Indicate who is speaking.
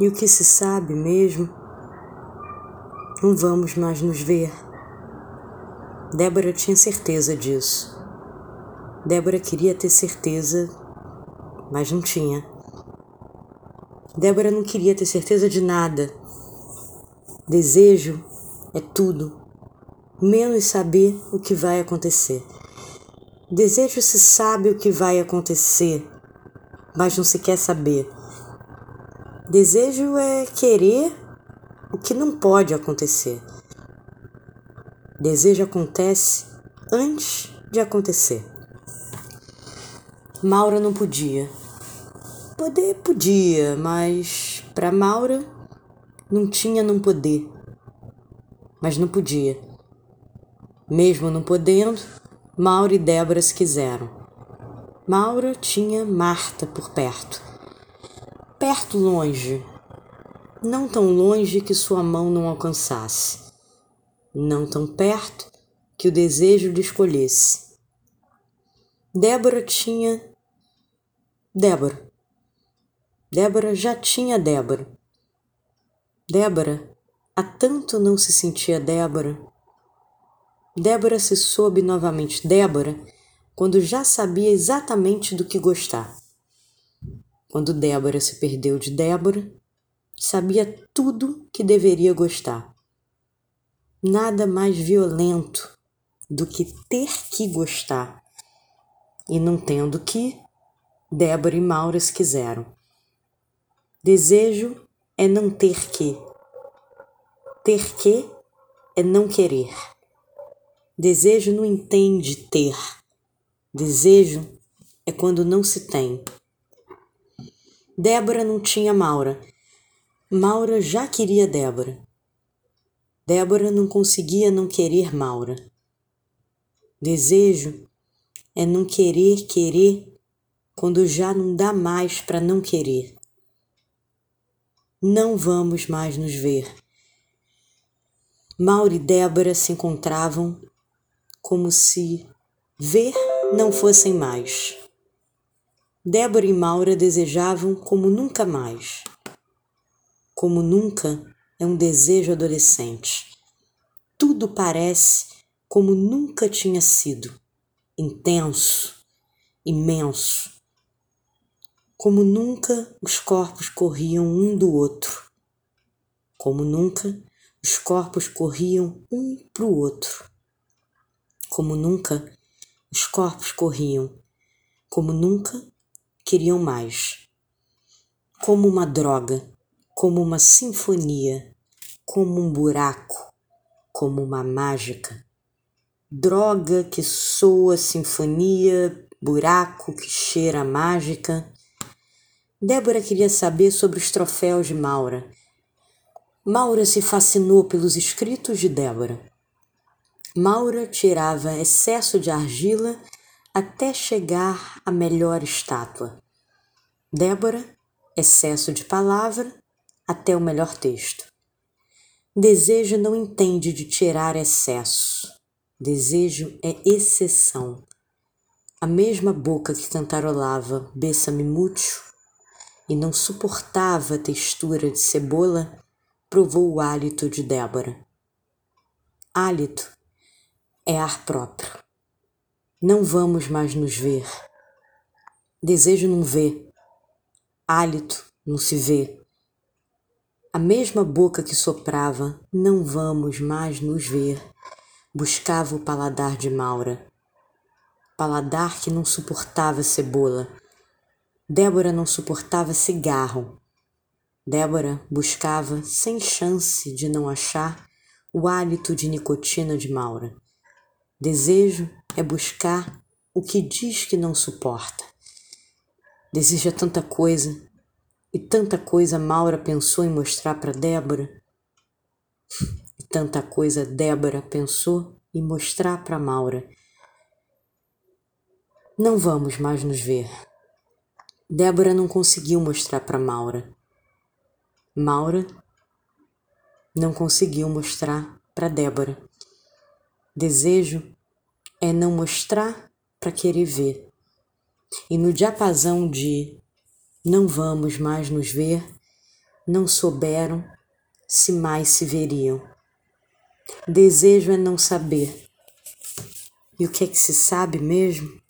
Speaker 1: E o que se sabe mesmo, não vamos mais nos ver. Débora tinha certeza disso. Débora queria ter certeza, mas não tinha. Débora não queria ter certeza de nada. Desejo é tudo, menos saber o que vai acontecer. Desejo se sabe o que vai acontecer, mas não se quer saber. Desejo é querer o que não pode acontecer. Desejo acontece antes de acontecer. Maura não podia. Poder podia, mas para Maura não tinha não poder. Mas não podia. Mesmo não podendo, Maura e Débora se quiseram. Maura tinha Marta por perto perto longe, não tão longe que sua mão não alcançasse, não tão perto que o desejo lhe escolhesse. Débora tinha Débora. Débora já tinha Débora. Débora, há tanto não se sentia Débora. Débora se soube novamente Débora quando já sabia exatamente do que gostar. Quando Débora se perdeu de Débora, sabia tudo que deveria gostar. Nada mais violento do que ter que gostar. E não tendo que, Débora e Maura se quiseram. Desejo é não ter que. Ter que é não querer. Desejo não entende ter. Desejo é quando não se tem. Débora não tinha Maura. Maura já queria Débora. Débora não conseguia não querer Maura. Desejo é não querer querer quando já não dá mais para não querer. Não vamos mais nos ver. Maura e Débora se encontravam como se ver não fossem mais. Débora e Maura desejavam como nunca mais. Como nunca é um desejo adolescente. Tudo parece como nunca tinha sido, intenso, imenso. Como nunca os corpos corriam um do outro. Como nunca os corpos corriam um para o outro. Como nunca os corpos corriam. Como nunca queriam mais. Como uma droga, como uma sinfonia, como um buraco, como uma mágica. Droga que soa sinfonia, buraco que cheira mágica. Débora queria saber sobre os troféus de Maura. Maura se fascinou pelos escritos de Débora. Maura tirava excesso de argila até chegar à melhor estátua. Débora, excesso de palavra até o melhor texto. Desejo não entende de tirar excesso. Desejo é exceção. A mesma boca que cantarolava Bessa-me e não suportava a textura de cebola, provou o hálito de Débora. Hálito é ar próprio. Não vamos mais nos ver. Desejo não ver. Hálito não se vê. A mesma boca que soprava, não vamos mais nos ver, buscava o paladar de Maura. Paladar que não suportava cebola. Débora não suportava cigarro. Débora buscava, sem chance de não achar, o hálito de nicotina de Maura. Desejo é buscar o que diz que não suporta. Deseja tanta coisa e tanta coisa Maura pensou em mostrar para Débora. E tanta coisa Débora pensou em mostrar para Maura. Não vamos mais nos ver. Débora não conseguiu mostrar para Maura. Maura não conseguiu mostrar para Débora. Desejo é não mostrar para querer ver. E no diapasão de não vamos mais nos ver, não souberam se mais se veriam. Desejo é não saber. E o que é que se sabe mesmo?